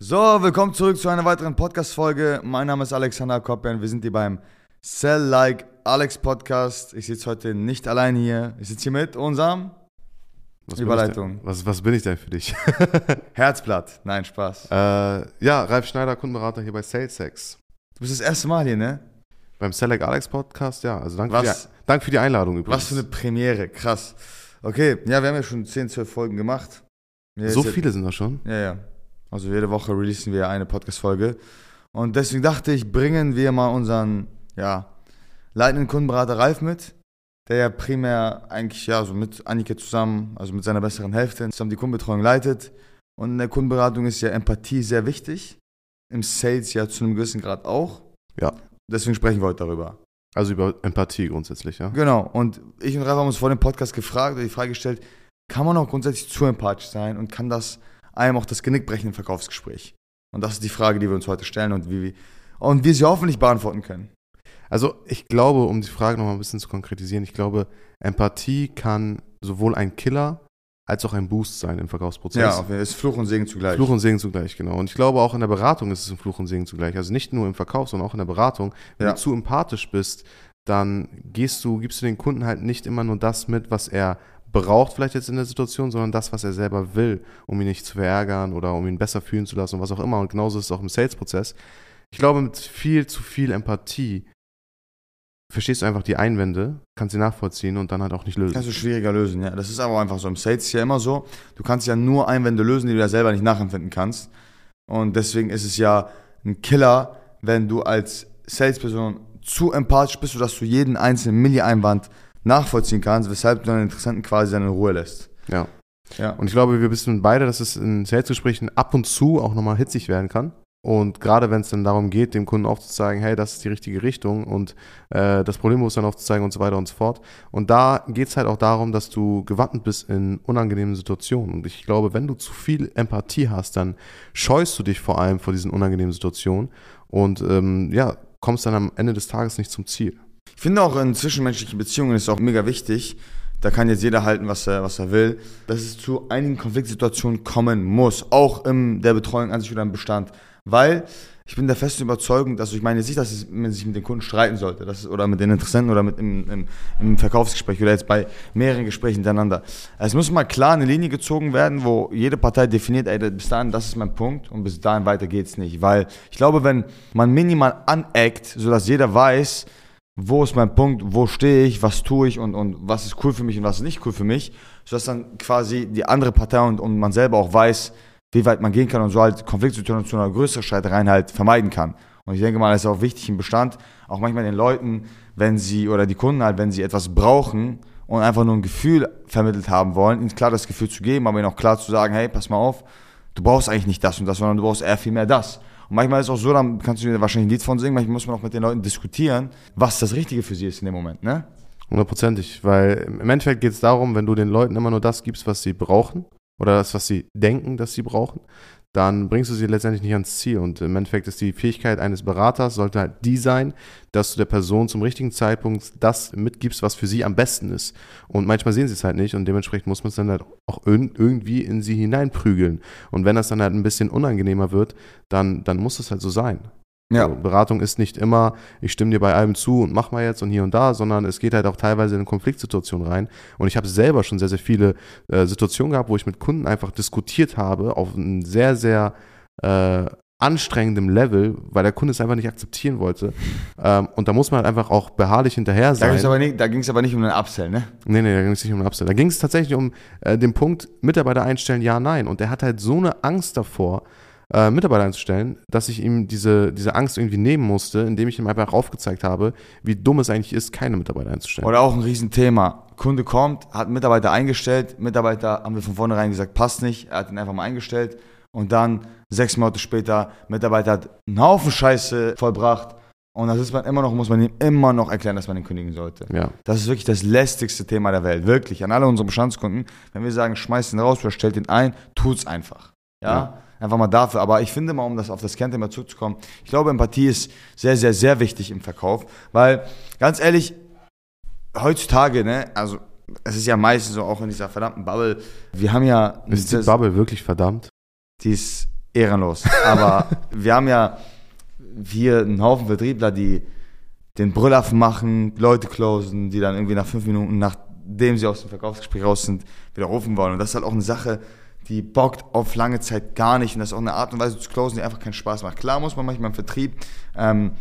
So, willkommen zurück zu einer weiteren Podcast-Folge. Mein Name ist Alexander Koppen. Wir sind hier beim Sell Like Alex Podcast. Ich sitze heute nicht allein hier. Ich sitze hier mit unserem Was Überleitung. Was, was bin ich denn für dich? Herzblatt. Nein, Spaß. äh, ja, Ralf Schneider, Kundenberater hier bei SalesX. Du bist das erste Mal hier, ne? Beim Select Alex Podcast, ja. Also danke für, Was? die, danke für die Einladung übrigens. Was für eine Premiere. Krass. Okay, ja, wir haben ja schon 10, 12 Folgen gemacht. Ja, so viele sind das schon. Ja, ja. Also jede Woche releasen wir eine Podcast-Folge. Und deswegen dachte ich, bringen wir mal unseren, ja, leitenden Kundenberater Ralf mit, der ja primär eigentlich, ja, so mit Annika zusammen, also mit seiner besseren Hälfte, zusammen die Kundenbetreuung leitet. Und in der Kundenberatung ist ja Empathie sehr wichtig. Im Sales ja zu einem gewissen Grad auch. Ja. Deswegen sprechen wir heute darüber. Also über Empathie grundsätzlich, ja. Genau. Und ich und Ralf haben uns vor dem Podcast gefragt, oder die Frage gestellt, kann man auch grundsätzlich zu empathisch sein und kann das einem auch das Genick brechen im Verkaufsgespräch? Und das ist die Frage, die wir uns heute stellen und wie wir, und wir sie hoffentlich beantworten können. Also ich glaube, um die Frage nochmal ein bisschen zu konkretisieren, ich glaube, Empathie kann sowohl ein Killer als auch ein Boost sein im Verkaufsprozess. Ja, Fall. ist Fluch und Segen zugleich. Fluch und Segen zugleich, genau. Und ich glaube, auch in der Beratung ist es ein Fluch und Segen zugleich. Also nicht nur im Verkauf, sondern auch in der Beratung. Wenn Ja. du zu empathisch bist, dann gehst du, gibst du den Kunden halt nicht immer nur das mit, was er braucht, vielleicht jetzt in der Situation, sondern das, was er selber will, um ihn nicht zu verärgern oder um ihn besser fühlen zu lassen und was auch immer. Und genauso ist es auch im Sales-Prozess. Ich glaube, mit viel zu viel Empathie verstehst du einfach die Einwände, kannst sie nachvollziehen und dann halt auch nicht lösen. Kannst du schwieriger lösen, ja. Das ist aber einfach so. Im Sales ist ja immer so, du kannst ja nur Einwände lösen, die du ja selber nicht nachempfinden kannst. Und deswegen ist es ja ein Killer, wenn du als Salesperson zu empathisch bist, sodass du jeden einzelnen Milli-Einwand nachvollziehen kannst, weshalb du deinen Interessenten quasi dann in Ruhe lässt. Ja. Ja. Und ich glaube, wir wissen beide, dass es in Salesgesprächen ab und zu auch nochmal hitzig werden kann. Und gerade wenn es dann darum geht, dem Kunden aufzuzeigen, hey, das ist die richtige Richtung und äh, das Problembewusstsein aufzuzeigen und so weiter und so fort. Und da geht es halt auch darum, dass du gewappnet bist in unangenehmen Situationen. Und ich glaube, wenn du zu viel Empathie hast, dann scheust du dich vor allem vor diesen unangenehmen Situationen und ähm, ja, kommst dann am Ende des Tages nicht zum Ziel. Ich finde auch in zwischenmenschlichen Beziehungen ist es auch mega wichtig, da kann jetzt jeder halten, was er, was er will, dass es zu einigen Konfliktsituationen kommen muss, auch in der Betreuung an sich oder im Bestand. Weil ich bin der festen Überzeugung, dass ich meine nicht, dass man sich mit den Kunden streiten sollte, das oder mit den Interessenten oder mit im, im, im Verkaufsgespräch oder jetzt bei mehreren Gesprächen hintereinander. Es muss mal klar eine Linie gezogen werden, wo jede Partei definiert, ey, bis dahin, das ist mein Punkt und bis dahin weiter geht's nicht. Weil ich glaube, wenn man minimal aneckt, sodass jeder weiß, wo ist mein Punkt, wo stehe ich, was tue ich und, und was ist cool für mich und was ist nicht cool für mich, sodass dann quasi die andere Partei und, und man selber auch weiß, wie weit man gehen kann und so halt Konfliktsituationen oder größere Streitereien halt vermeiden kann. Und ich denke mal, das ist auch wichtig im Bestand, auch manchmal den Leuten, wenn sie, oder die Kunden halt, wenn sie etwas brauchen und einfach nur ein Gefühl vermittelt haben wollen, ihnen klar das Gefühl zu geben, aber ihnen auch klar zu sagen, hey, pass mal auf, du brauchst eigentlich nicht das und das, sondern du brauchst eher viel mehr das. Und manchmal ist es auch so, dann kannst du dir wahrscheinlich ein Lied von singen, manchmal muss man auch mit den Leuten diskutieren, was das Richtige für sie ist in dem Moment, ne? Hundertprozentig, weil im Endeffekt geht es darum, wenn du den Leuten immer nur das gibst, was sie brauchen oder das, was sie denken, dass sie brauchen, dann bringst du sie letztendlich nicht ans Ziel. Und im Endeffekt ist die Fähigkeit eines Beraters, sollte halt die sein, dass du der Person zum richtigen Zeitpunkt das mitgibst, was für sie am besten ist. Und manchmal sehen sie es halt nicht und dementsprechend muss man es dann halt auch irg- irgendwie in sie hineinprügeln. Und wenn das dann halt ein bisschen unangenehmer wird, dann, dann muss es halt so sein. So, Beratung ist nicht immer, ich stimme dir bei allem zu und mach mal jetzt und hier und da, sondern es geht halt auch teilweise in Konfliktsituationen rein. Und ich habe selber schon sehr, sehr viele äh, Situationen gehabt, wo ich mit Kunden einfach diskutiert habe auf einem sehr, sehr äh, anstrengendem Level, weil der Kunde es einfach nicht akzeptieren wollte. Ähm, und da muss man halt einfach auch beharrlich hinterher Da sein. ging es aber, nicht- da ging's aber nicht um einen Upsell, ne? Nee, nee, da ging es nicht um einen Upsell. Da ging es tatsächlich um äh, den Punkt, Mitarbeiter einstellen, ja, nein. Und der hat halt so eine Angst davor, äh, Mitarbeiter einzustellen, dass ich ihm diese, diese Angst irgendwie nehmen musste, indem ich ihm einfach aufgezeigt habe, wie dumm es eigentlich ist, keine Mitarbeiter einzustellen. Oder auch ein Riesenthema. Kunde kommt, hat einen Mitarbeiter eingestellt, Mitarbeiter haben wir von vornherein gesagt, passt nicht, er hat ihn einfach mal eingestellt und dann sechs Monate später, Mitarbeiter hat einen Haufen Scheiße vollbracht und das ist man immer noch, muss man ihm immer noch erklären, dass man ihn kündigen sollte. Ja. Das ist wirklich das lästigste Thema der Welt, wirklich. An alle unsere Bestandskunden, wenn wir sagen, schmeißt ihn raus oder stellt ihn ein, tut's einfach. Ja? Ja. Einfach mal dafür. Aber ich finde mal, um das auf das Kernthema zurückzukommen, ich glaube, Empathie ist sehr, sehr, sehr wichtig im Verkauf, weil, ganz ehrlich, heutzutage, ne, also, es ist ja meistens so auch in dieser verdammten Bubble, wir haben ja, Ist die Bubble wirklich verdammt? die ist ehrenlos. Aber wir haben ja hier einen Haufen Vertriebler, die den Brüllaffen machen, Leute closen, die dann irgendwie nach fünf Minuten, nachdem sie aus dem Verkaufsgespräch raus sind, wieder rufen wollen. Und das ist halt auch eine Sache, die bockt auf lange Zeit gar nicht. Und das ist auch eine Art und Weise zu closen, die einfach keinen Spaß macht. Klar muss man manchmal im Vertrieb ähm,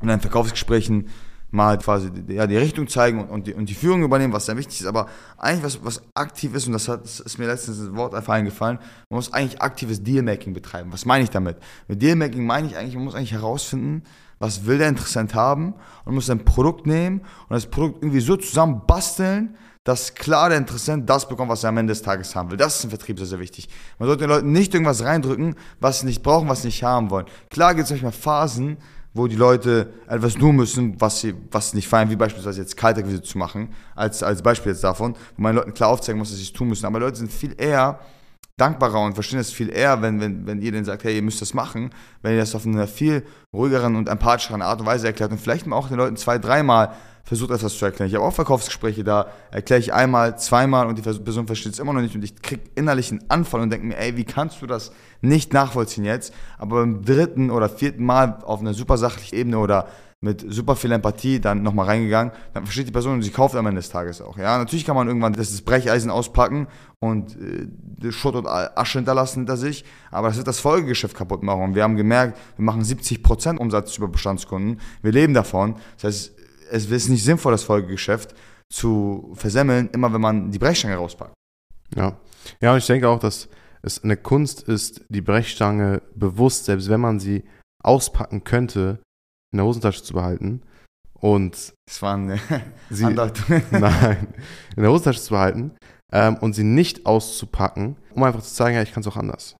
und in Verkaufsgesprächen mal quasi ja, die Richtung zeigen und, und, die, und die Führung übernehmen, was sehr wichtig ist, aber eigentlich was, was aktiv ist, und das, hat, das ist mir letztens das Wort einfach eingefallen, man muss eigentlich aktives Dealmaking betreiben. Was meine ich damit? Mit Dealmaking meine ich eigentlich, man muss eigentlich herausfinden, was will der Interessent haben und muss ein Produkt nehmen und das Produkt irgendwie so zusammen basteln, dass klar der Interessent das bekommt, was er am Ende des Tages haben will. Das ist im Vertrieb sehr, sehr wichtig. Man sollte den Leuten nicht irgendwas reindrücken, was sie nicht brauchen, was sie nicht haben wollen. Klar gibt es manchmal Phasen, wo die Leute etwas tun müssen, was sie, was sie nicht feiern, wie beispielsweise jetzt Kaltakquise zu machen, als, als Beispiel jetzt davon, wo man Leuten klar aufzeigen muss, dass sie es tun müssen. Aber Leute sind viel eher dankbarer und verstehen es viel eher, wenn, wenn, wenn ihr denen sagt, hey, ihr müsst das machen, wenn ihr das auf einer viel ruhigeren und empathischeren Art und Weise erklärt und vielleicht auch den Leuten zwei, dreimal versucht etwas zu erklären. Ich habe auch Verkaufsgespräche, da erkläre ich einmal, zweimal und die Person versteht es immer noch nicht und ich kriege innerlich einen Anfall und denke mir, ey, wie kannst du das nicht nachvollziehen jetzt? Aber beim dritten oder vierten Mal auf einer super sachlichen Ebene oder mit super viel Empathie dann nochmal reingegangen, dann versteht die Person und sie kauft am Ende des Tages auch. Ja, natürlich kann man irgendwann das Brecheisen auspacken und äh, Schutt und Asche hinterlassen hinter sich, aber das wird das Folgegeschäft kaputt machen. Und wir haben gemerkt, wir machen 70% Umsatz über Bestandskunden, wir leben davon. Das heißt, es ist nicht sinnvoll, das Folgegeschäft zu versemmeln, immer wenn man die Brechstange rauspackt. Ja, ja und ich denke auch, dass es eine Kunst ist, die Brechstange bewusst, selbst wenn man sie auspacken könnte, in der Hosentasche zu behalten und das war eine sie, nein, in der Hosentasche zu behalten ähm, und sie nicht auszupacken, um einfach zu zeigen, ja, ich kann es auch anders.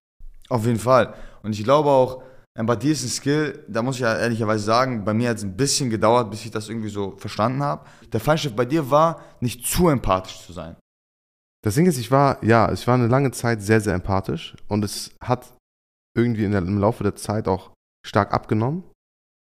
Auf jeden Fall. Und ich glaube auch, Empathie ist ein Skill, da muss ich ja ehrlicherweise sagen, bei mir hat es ein bisschen gedauert, bis ich das irgendwie so verstanden habe. Der Feindschiff bei dir war, nicht zu empathisch zu sein. Das Ding ist, ich war, ja, ich war eine lange Zeit sehr, sehr empathisch und es hat irgendwie der, im Laufe der Zeit auch stark abgenommen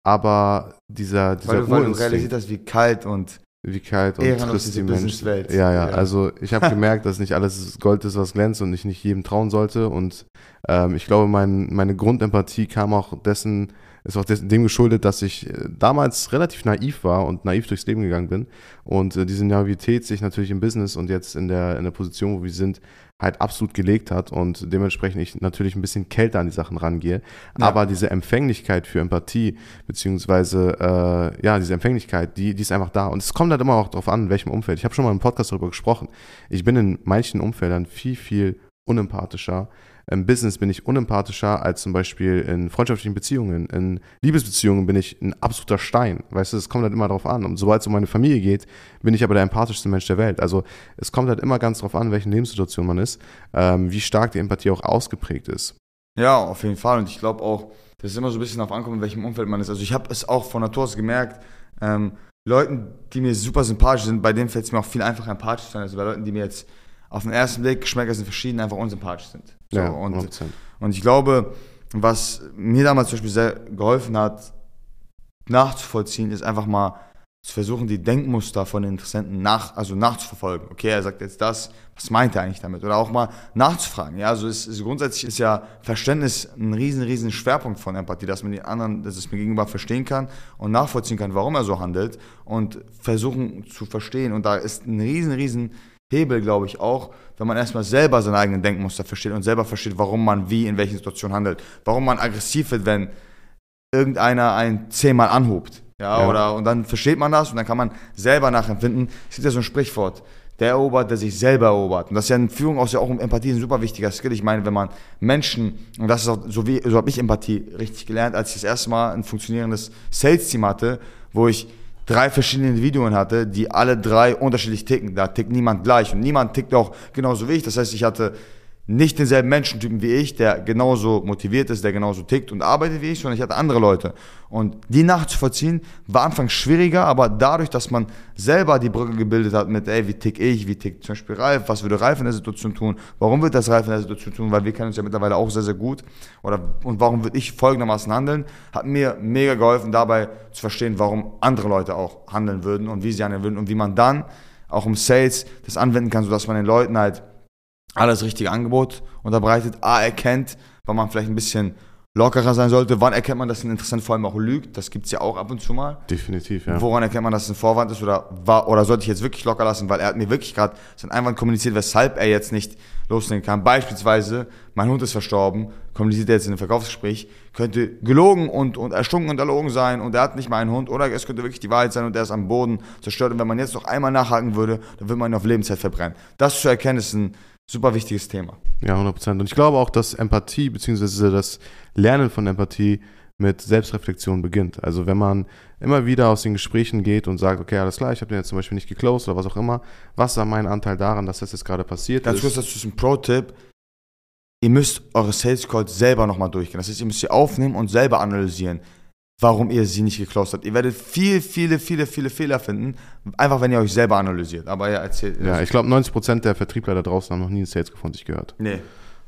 aber dieser, dieser weil, du, weil du realisiert hast, wie kalt und wie kalt und trist die Menschen. Ja, ja, ja, also ich habe gemerkt, dass nicht alles Gold ist, was glänzt und ich nicht jedem trauen sollte. Und ähm, ich glaube, mein, meine Grundempathie kam auch dessen, ist auch dem geschuldet, dass ich äh, damals relativ naiv war und naiv durchs Leben gegangen bin. Und äh, diese Naivität sich natürlich im Business und jetzt in der, in der Position, wo wir sind, halt absolut gelegt hat und dementsprechend ich natürlich ein bisschen kälter an die Sachen rangehe. Ja. Aber diese Empfänglichkeit für Empathie, beziehungsweise äh, ja, diese Empfänglichkeit, die, die ist einfach da. Und es kommt halt immer auch darauf an, in welchem Umfeld. Ich habe schon mal im Podcast darüber gesprochen. Ich bin in manchen Umfeldern viel, viel unempathischer, im Business bin ich unempathischer als zum Beispiel in freundschaftlichen Beziehungen. In Liebesbeziehungen bin ich ein absoluter Stein. Weißt du, es kommt halt immer darauf an. Und sobald es um meine Familie geht, bin ich aber der empathischste Mensch der Welt. Also es kommt halt immer ganz darauf an, in welchen Lebenssituation man ist, ähm, wie stark die Empathie auch ausgeprägt ist. Ja, auf jeden Fall. Und ich glaube auch, dass es immer so ein bisschen darauf ankommt, in welchem Umfeld man ist. Also ich habe es auch von Natur aus gemerkt, ähm, Leuten, die mir super sympathisch sind, bei denen fällt es mir auch viel einfacher empathisch zu sein, als bei Leuten, die mir jetzt auf den ersten Blick Geschmäcker sind verschieden, einfach unsympathisch sind. So, ja, und, und ich glaube, was mir damals zum Beispiel sehr geholfen hat, nachzuvollziehen, ist einfach mal zu versuchen, die Denkmuster von den Interessenten nach, also nachzuverfolgen. Okay, er sagt jetzt das, was meint er eigentlich damit? Oder auch mal nachzufragen. Ja, also es ist, grundsätzlich ist ja Verständnis ein riesen, riesen Schwerpunkt von Empathie, dass man den anderen, dass es mir gegenüber verstehen kann und nachvollziehen kann, warum er so handelt und versuchen zu verstehen. Und da ist ein riesen, riesen Hebel, glaube ich, auch, wenn man erstmal selber seine eigenen Denkmuster versteht und selber versteht, warum man wie in welchen Situationen handelt. Warum man aggressiv wird, wenn irgendeiner einen zehnmal anhubt. Ja, ja, oder, und dann versteht man das und dann kann man selber nachempfinden. Es gibt ja so ein Sprichwort. Der erobert, der sich selber erobert. Und das ist ja in Führung auch ja auch Empathie ein super wichtiger Skill. Ich meine, wenn man Menschen, und das ist auch, so wie, so habe ich Empathie richtig gelernt, als ich das erste Mal ein funktionierendes Sales-Team hatte, wo ich drei verschiedene Individuen hatte, die alle drei unterschiedlich ticken. Da tickt niemand gleich und niemand tickt auch genauso wie ich. Das heißt, ich hatte nicht denselben Menschentypen wie ich, der genauso motiviert ist, der genauso tickt und arbeitet wie ich, sondern ich hatte andere Leute. Und die nachzuvollziehen war anfangs schwieriger, aber dadurch, dass man selber die Brücke gebildet hat mit, ey, wie tick ich, wie tickt zum Beispiel Ralf, was würde Ralf in der Situation tun, warum wird das Ralf in der Situation tun, weil wir kennen uns ja mittlerweile auch sehr, sehr gut. Oder, und warum würde ich folgendermaßen handeln, hat mir mega geholfen, dabei zu verstehen, warum andere Leute auch handeln würden und wie sie handeln würden und wie man dann auch im Sales das anwenden kann, sodass man den Leuten halt alles richtige Angebot unterbreitet, A, erkennt, wann man vielleicht ein bisschen lockerer sein sollte, wann erkennt man, dass ein Interessent vor allem auch lügt, das gibt es ja auch ab und zu mal. Definitiv, ja. Woran erkennt man, dass es ein Vorwand ist oder, war, oder sollte ich jetzt wirklich locker lassen, weil er hat mir wirklich gerade seinen Einwand kommuniziert, weshalb er jetzt nicht loslegen kann. Beispielsweise, mein Hund ist verstorben, kommuniziert er jetzt in einem Verkaufsgespräch, könnte gelogen und, und erstunken und erlogen sein und er hat nicht mal einen Hund oder es könnte wirklich die Wahrheit sein und er ist am Boden zerstört und wenn man jetzt noch einmal nachhaken würde, dann würde man ihn auf Lebenszeit verbrennen. Das zu erkennen ist ein super wichtiges Thema. Ja, 100 Prozent. Und ich glaube auch, dass Empathie bzw. das Lernen von Empathie mit Selbstreflexion beginnt. Also wenn man immer wieder aus den Gesprächen geht und sagt, okay, alles klar, ich habe den jetzt zum Beispiel nicht geclosed oder was auch immer, was war mein Anteil daran, dass das jetzt gerade passiert Ganz ist? kurz, das ist ein Pro-Tipp. Ihr müsst eure Sales Calls selber nochmal durchgehen. Das heißt, ihr müsst sie aufnehmen und selber analysieren, warum ihr sie nicht geclosed habt. Ihr werdet viel, viele, viele, viele Fehler finden, einfach wenn ihr euch selber analysiert. Aber ja, erzählt. Ja, ich glaube, 90% der Vertriebler da draußen haben noch nie einen Sales von sich gehört. Nee.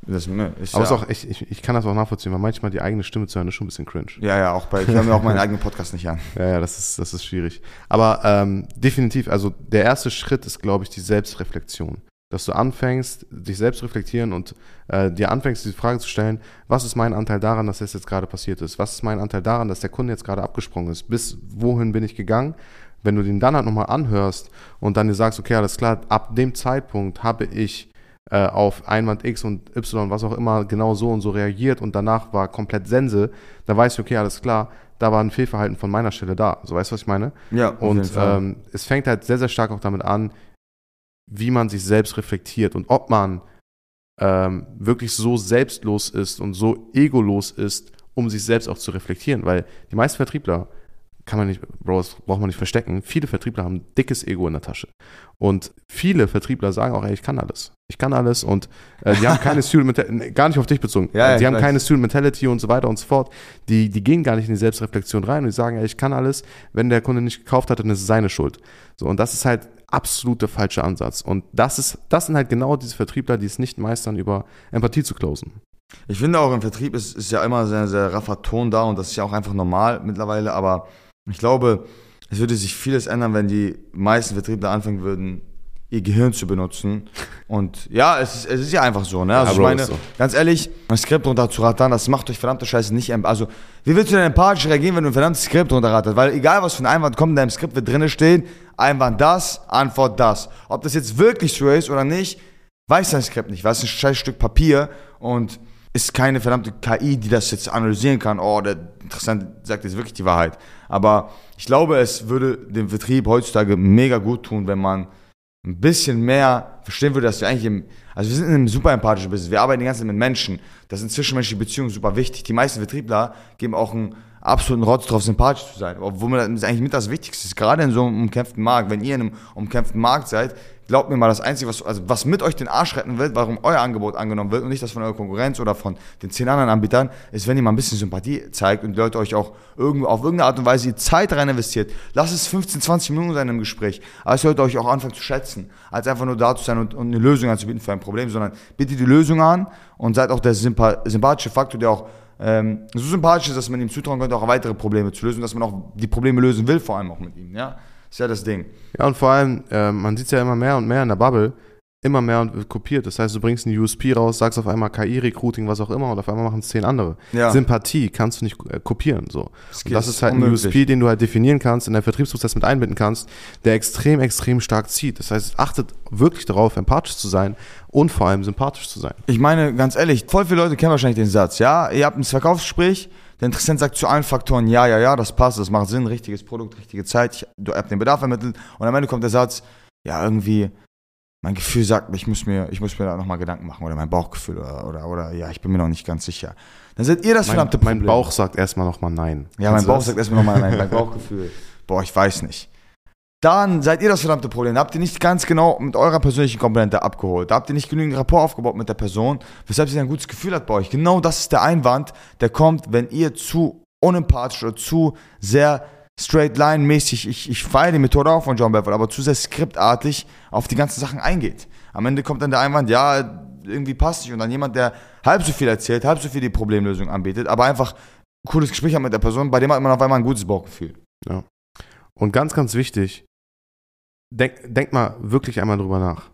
Das, ne, ist Aber ja, ist auch, ich, ich, ich kann das auch nachvollziehen, weil manchmal die eigene Stimme zu hören ist schon ein bisschen cringe. ja, ja, auch bei, ich höre mir auch meinen eigenen Podcast nicht an. Ja, ja, das ist, das ist schwierig. Aber ähm, definitiv, also der erste Schritt ist, glaube ich, die Selbstreflexion. Dass du anfängst, dich selbst reflektieren und äh, dir anfängst, diese Frage zu stellen, was ist mein Anteil daran, dass das jetzt gerade passiert ist? Was ist mein Anteil daran, dass der Kunde jetzt gerade abgesprungen ist? Bis wohin bin ich gegangen? Wenn du den dann halt nochmal anhörst und dann dir sagst, okay, alles klar, ab dem Zeitpunkt habe ich äh, auf Einwand X und Y, was auch immer, genau so und so reagiert und danach war komplett Sense, da weißt du, okay, alles klar, da war ein Fehlverhalten von meiner Stelle da. So weißt du, was ich meine? Ja, Und ähm, es fängt halt sehr, sehr stark auch damit an, wie man sich selbst reflektiert und ob man ähm, wirklich so selbstlos ist und so egolos ist, um sich selbst auch zu reflektieren. Weil die meisten Vertriebler, kann man nicht, Bro, das braucht man nicht verstecken, viele Vertriebler haben ein dickes Ego in der Tasche. Und viele Vertriebler sagen auch, ey, ich kann alles. Ich kann alles und äh, die haben keine Student Mentality, gar nicht auf dich bezogen. Ja, ja, die haben weiß. keine Student Mentality und so weiter und so fort. Die, die gehen gar nicht in die Selbstreflexion rein und die sagen, ey, ich kann alles. Wenn der Kunde nicht gekauft hat, dann ist es seine Schuld. So, und das ist halt absolut der falsche Ansatz. Und das ist, das sind halt genau diese Vertriebler, die es nicht meistern, über Empathie zu closen. Ich finde auch im Vertrieb ist, ist ja immer sehr, sehr raffer Ton da und das ist ja auch einfach normal mittlerweile, aber ich glaube, es würde sich vieles ändern, wenn die meisten Vertriebler anfangen würden, ihr Gehirn zu benutzen. Und ja, es ist, es ist ja einfach so, ne? Also Ja, ich meine, so. ganz ehrlich, ein Skript runter zu rattern, das macht euch verdammte Scheiße nicht. Also, wie willst du denn empathisch reagieren, wenn du ein verdammtes Skript runterratterst? Weil egal, was für ein Einwand kommt in deinem Skript, wird drinne stehen, Einwand das, Antwort das. Ob das jetzt wirklich so ist oder nicht, weiß dein Skript nicht, weil es ist ein scheiß Stück Papier und ist keine verdammte KI, die das jetzt analysieren kann. Oh, der Interessant sagt jetzt wirklich die Wahrheit. Aber ich glaube, es würde dem Vertrieb heutzutage mega gut tun, wenn man ein bisschen mehr verstehen würde, dass wir eigentlich im, also wir sind in einem super empathischen Business. Wir arbeiten die ganze Zeit mit Menschen. Das sind zwischenmenschliche Beziehungen super wichtig. Die meisten Vertriebler geben auch einen absoluten Rotz drauf, sympathisch zu sein. Obwohl man das eigentlich mit das Wichtigste ist. Gerade in so einem umkämpften Markt. Wenn ihr in einem umkämpften Markt seid, glaubt mir mal, das Einzige, was, also was mit euch den Arsch retten wird, warum euer Angebot angenommen wird und nicht das von eurer Konkurrenz oder von den zehn anderen Anbietern, ist, wenn ihr mal ein bisschen Sympathie zeigt und die Leute euch auch irgendwo, auf irgendeine Art und Weise Zeit rein investiert. Lasst es 15, 20 Minuten sein im Gespräch. Es sollte euch auch anfangen zu schätzen, als einfach nur da zu sein und, und eine Lösung anzubieten für ein Problem, sondern bietet die Lösung an und seid auch der Sympa sympathische Faktor, der auch ähm, so sympathisch ist, dass man ihm zutrauen könnte, auch weitere Probleme zu lösen, dass man auch die Probleme lösen will, vor allem auch mit ihm. Ja, ist ja das Ding. Ja, und vor allem, äh, man sieht es ja immer mehr und mehr in der Bubble, immer mehr kopiert. Das heißt, du bringst einen USP raus, sagst auf einmal KI-Recruiting, was auch immer, und auf einmal machen es zehn andere. Ja. Sympathie kannst du nicht äh, kopieren. So. Das das ist halt ein unmöglich. USP, den du halt definieren kannst, in deinen Vertriebsprozess mit einbinden kannst, der extrem, extrem stark zieht. Das heißt, achtet wirklich darauf, empathisch zu sein und vor allem sympathisch zu sein. Ich meine, ganz ehrlich, voll viele Leute kennen wahrscheinlich den Satz, ja, ihr habt ein Verkaufsgespräch, der Interessent sagt zu allen Faktoren, ja, ja, ja, das passt, das macht Sinn, richtiges Produkt, richtige Zeit, ich, du habt den Bedarf ermittelt und am Ende kommt der Satz, ja, irgendwie, mein Gefühl sagt mir, ich muss mir, ich muss mir da nochmal Gedanken machen oder mein Bauchgefühl oder, oder, oder, ja, ich bin mir noch nicht ganz sicher. Dann seid ihr das Mein, verdammte mein Problem. Bauch sagt erstmal nochmal Nein. Ja, mein Bauch das? sagt erstmal nochmal nein, mein Bauchgefühl. Boah, ich weiß nicht. Dann seid ihr das verdammte Problem. Da habt ihr nicht ganz genau mit eurer persönlichen Komponente abgeholt. Da habt ihr nicht genügend Rapport aufgebaut mit der Person, weshalb sie ein gutes Gefühl hat bei euch. Genau das ist der Einwand, der kommt, wenn ihr zu unempathisch oder zu sehr straight line mäßig, ich, ich feiere die Methode auch von John Belfort, aber zu sehr skriptartig auf die ganzen Sachen eingeht. Am Ende kommt dann der Einwand, ja, irgendwie passt nicht. Und dann jemand, der halb so viel erzählt, halb so viel die Problemlösung anbietet, aber einfach ein cooles Gespräch hat mit der Person, bei dem hat man auf einmal ein gutes Bauchgefühl. Und ganz, ganz wichtig, denk, denkt mal wirklich einmal drüber nach.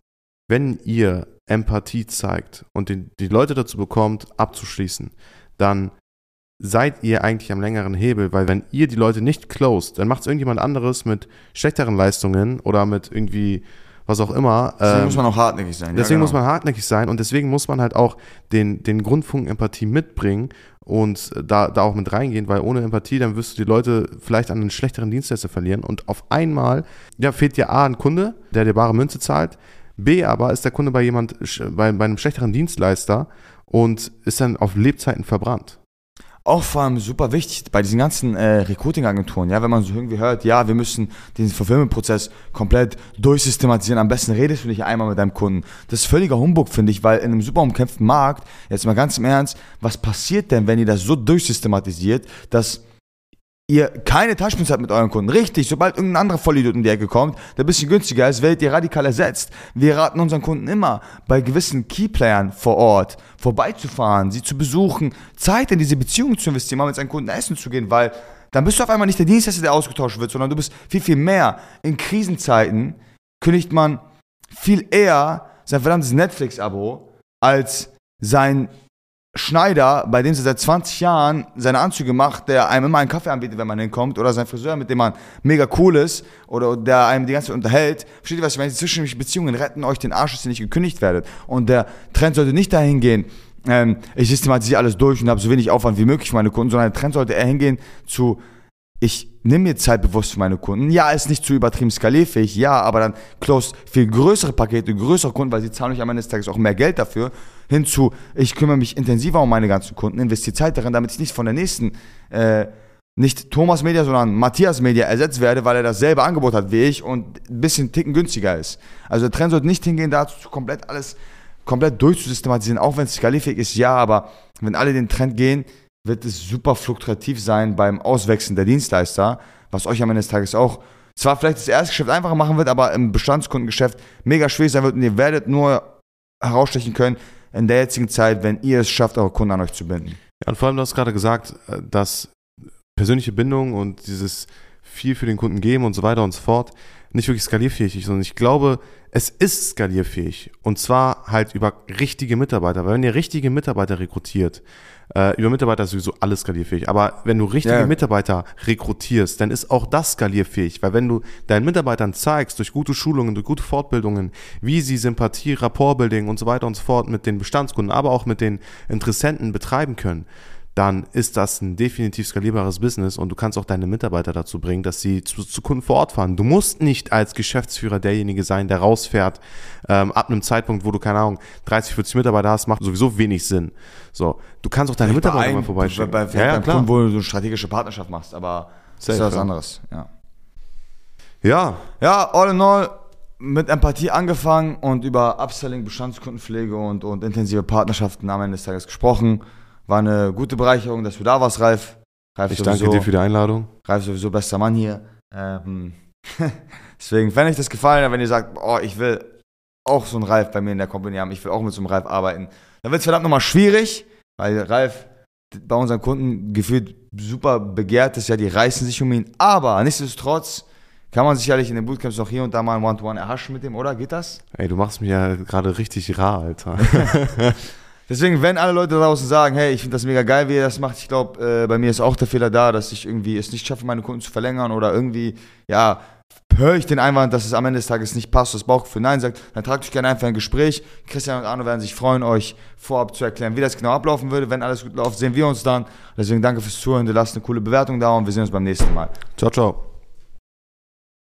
Wenn ihr Empathie zeigt und die, die Leute dazu bekommt, abzuschließen, dann seid ihr eigentlich am längeren Hebel, weil wenn ihr die Leute nicht closed, dann macht es irgendjemand anderes mit schlechteren Leistungen oder mit irgendwie was auch immer. Deswegen ähm, muss man auch hartnäckig sein. Deswegen ja, genau. muss man hartnäckig sein und deswegen muss man halt auch den, den Grundfunken Empathie mitbringen und da, da auch mit reingehen, weil ohne Empathie, dann wirst du die Leute vielleicht an einen schlechteren Dienstleister verlieren und auf einmal, ja, fehlt dir A, ein Kunde, der dir bare Münze zahlt, B, aber ist der Kunde bei jemand, bei, bei einem schlechteren Dienstleister und ist dann auf Lebzeiten verbrannt auch vor allem super wichtig bei diesen ganzen äh, Recruiting-Agenturen, ja, wenn man so irgendwie hört, ja, wir müssen den Fulfillment-Prozess komplett durchsystematisieren, am besten redest du nicht einmal mit deinem Kunden. Das ist völliger Humbug, finde ich, weil in einem super umkämpften Markt, jetzt mal ganz im Ernst, was passiert denn, wenn ihr das so durchsystematisiert, dass ihr keine Touchpoints habt mit euren Kunden. Richtig, sobald irgendein anderer Vollidiot um die Ecke kommt, der ein bisschen günstiger ist, werdet ihr radikal ersetzt. Wir raten unseren Kunden immer, bei gewissen Keyplayern vor Ort vorbeizufahren, sie zu besuchen, Zeit in diese Beziehung zu investieren, mal mit seinen Kunden essen zu gehen, weil dann bist du auf einmal nicht der Dienstleister, der ausgetauscht wird, sondern du bist viel, viel mehr. In Krisenzeiten kündigt man viel eher sein verdammtes Netflix-Abo als sein Schneider, bei dem sie seit 20 Jahren seine Anzüge macht, der einem immer einen Kaffee anbietet, wenn man hinkommt, oder sein Friseur, mit dem man mega cool ist, oder der einem die ganze Zeit unterhält. Versteht ihr, was ich meine? Die zwischenmenschlichen Beziehungen retten euch den Arsch, dass ihr nicht gekündigt werdet. Und der Trend sollte nicht dahin gehen, ähm, ich systematisiere alles durch und habe so wenig Aufwand wie möglich für meine Kunden, sondern der Trend sollte eher hingehen zu, ich nehme mir Zeit bewusst für meine Kunden. Ja, ist nicht zu übertrieben skalierfähig, ja, aber dann close viel größere Pakete, größere Kunden, weil sie zahlen euch am Ende des Tages auch mehr Geld dafür, hinzu, ich kümmere mich intensiver um meine ganzen Kunden, investiere Zeit darin, damit ich nicht von der nächsten, äh, nicht Thomas Media, sondern Matthias Media ersetzt werde, weil er dasselbe Angebot hat wie ich und ein bisschen ticken günstiger ist. Also der Trend sollte nicht hingehen, dazu komplett alles komplett durchzusystematisieren, auch wenn es skalierfähig ist, ja, aber wenn alle den Trend gehen, wird es super fluktuativ sein beim Auswechseln der Dienstleister, was euch am Ende des Tages auch zwar vielleicht das erste Geschäft einfacher machen wird, aber im Bestandskundengeschäft mega schwierig sein wird und ihr werdet nur herausstechen können in der jetzigen Zeit, wenn ihr es schafft, eure Kunden an euch zu binden. Ja, und vor allem, du hast gerade gesagt, äh, dass persönliche Bindung und dieses viel für den Kunden geben und so weiter und so fort nicht wirklich skalierfähig ist. Und ich glaube, es ist skalierfähig. Und zwar halt über richtige Mitarbeiter. Weil wenn ihr richtige Mitarbeiter rekrutiert, äh, über Mitarbeiter ist sowieso alles skalierfähig. Aber wenn du richtige Ja. Mitarbeiter rekrutierst, dann ist auch das skalierfähig. Weil wenn du deinen Mitarbeitern zeigst, durch gute Schulungen, durch gute Fortbildungen, wie sie Sympathie, Rapportbuilding und so weiter und so fort mit den Bestandskunden, aber auch mit den Interessenten betreiben können, dann ist das ein definitiv skalierbares Business und du kannst auch deine Mitarbeiter dazu bringen, dass sie zu, zu Kunden vor Ort fahren. Du musst nicht als Geschäftsführer derjenige sein, der rausfährt, ähm, ab einem Zeitpunkt, wo du, keine Ahnung, 30, 40 Mitarbeiter hast, macht sowieso wenig Sinn. So, du kannst auch deine Mitarbeiter mal Bei, vorbeischicken. bei, bei, beim Kunden, wo du eine strategische Partnerschaft machst, aber das ist Safe, was ja. anderes. Ja. Ja, ja, all in all, mit Empathie angefangen und über Upselling, Bestandskundenpflege und, und intensive Partnerschaften am Ende des Tages gesprochen. War eine gute Bereicherung, dass du da warst, Ralf. Ralf ich danke dir für die Einladung. Ralf ist sowieso bester Mann hier. Ähm, deswegen, wenn euch das gefallen hat, wenn ihr sagt, oh, ich will auch so einen Ralf bei mir in der Company haben, ich will auch mit so einem Ralf arbeiten, dann wird es verdammt nochmal schwierig, weil Ralf bei unseren Kunden gefühlt super begehrt ist, ja, die reißen sich um ihn. Aber nichtsdestotrotz kann man sicherlich in den Bootcamps noch hier und da mal ein One-to-One erhaschen mit dem, oder? Geht das? Ey, du machst mich ja gerade richtig rar, Alter. Deswegen, wenn alle Leute draußen sagen, hey, ich finde das mega geil, wie ihr das macht, ich glaube, äh, bei mir ist auch der Fehler da, dass ich irgendwie es nicht schaffe, meine Kunden zu verlängern oder irgendwie, ja, höre ich den Einwand, dass es am Ende des Tages nicht passt, das Bauchgefühl Nein sagt, dann tragt euch gerne einfach ein Gespräch. Christian und Arno werden sich freuen, euch vorab zu erklären, wie das genau ablaufen würde. Wenn alles gut läuft, sehen wir uns dann. Deswegen danke fürs Zuhören, lasst eine coole Bewertung da und wir sehen uns beim nächsten Mal. ciao, ciao.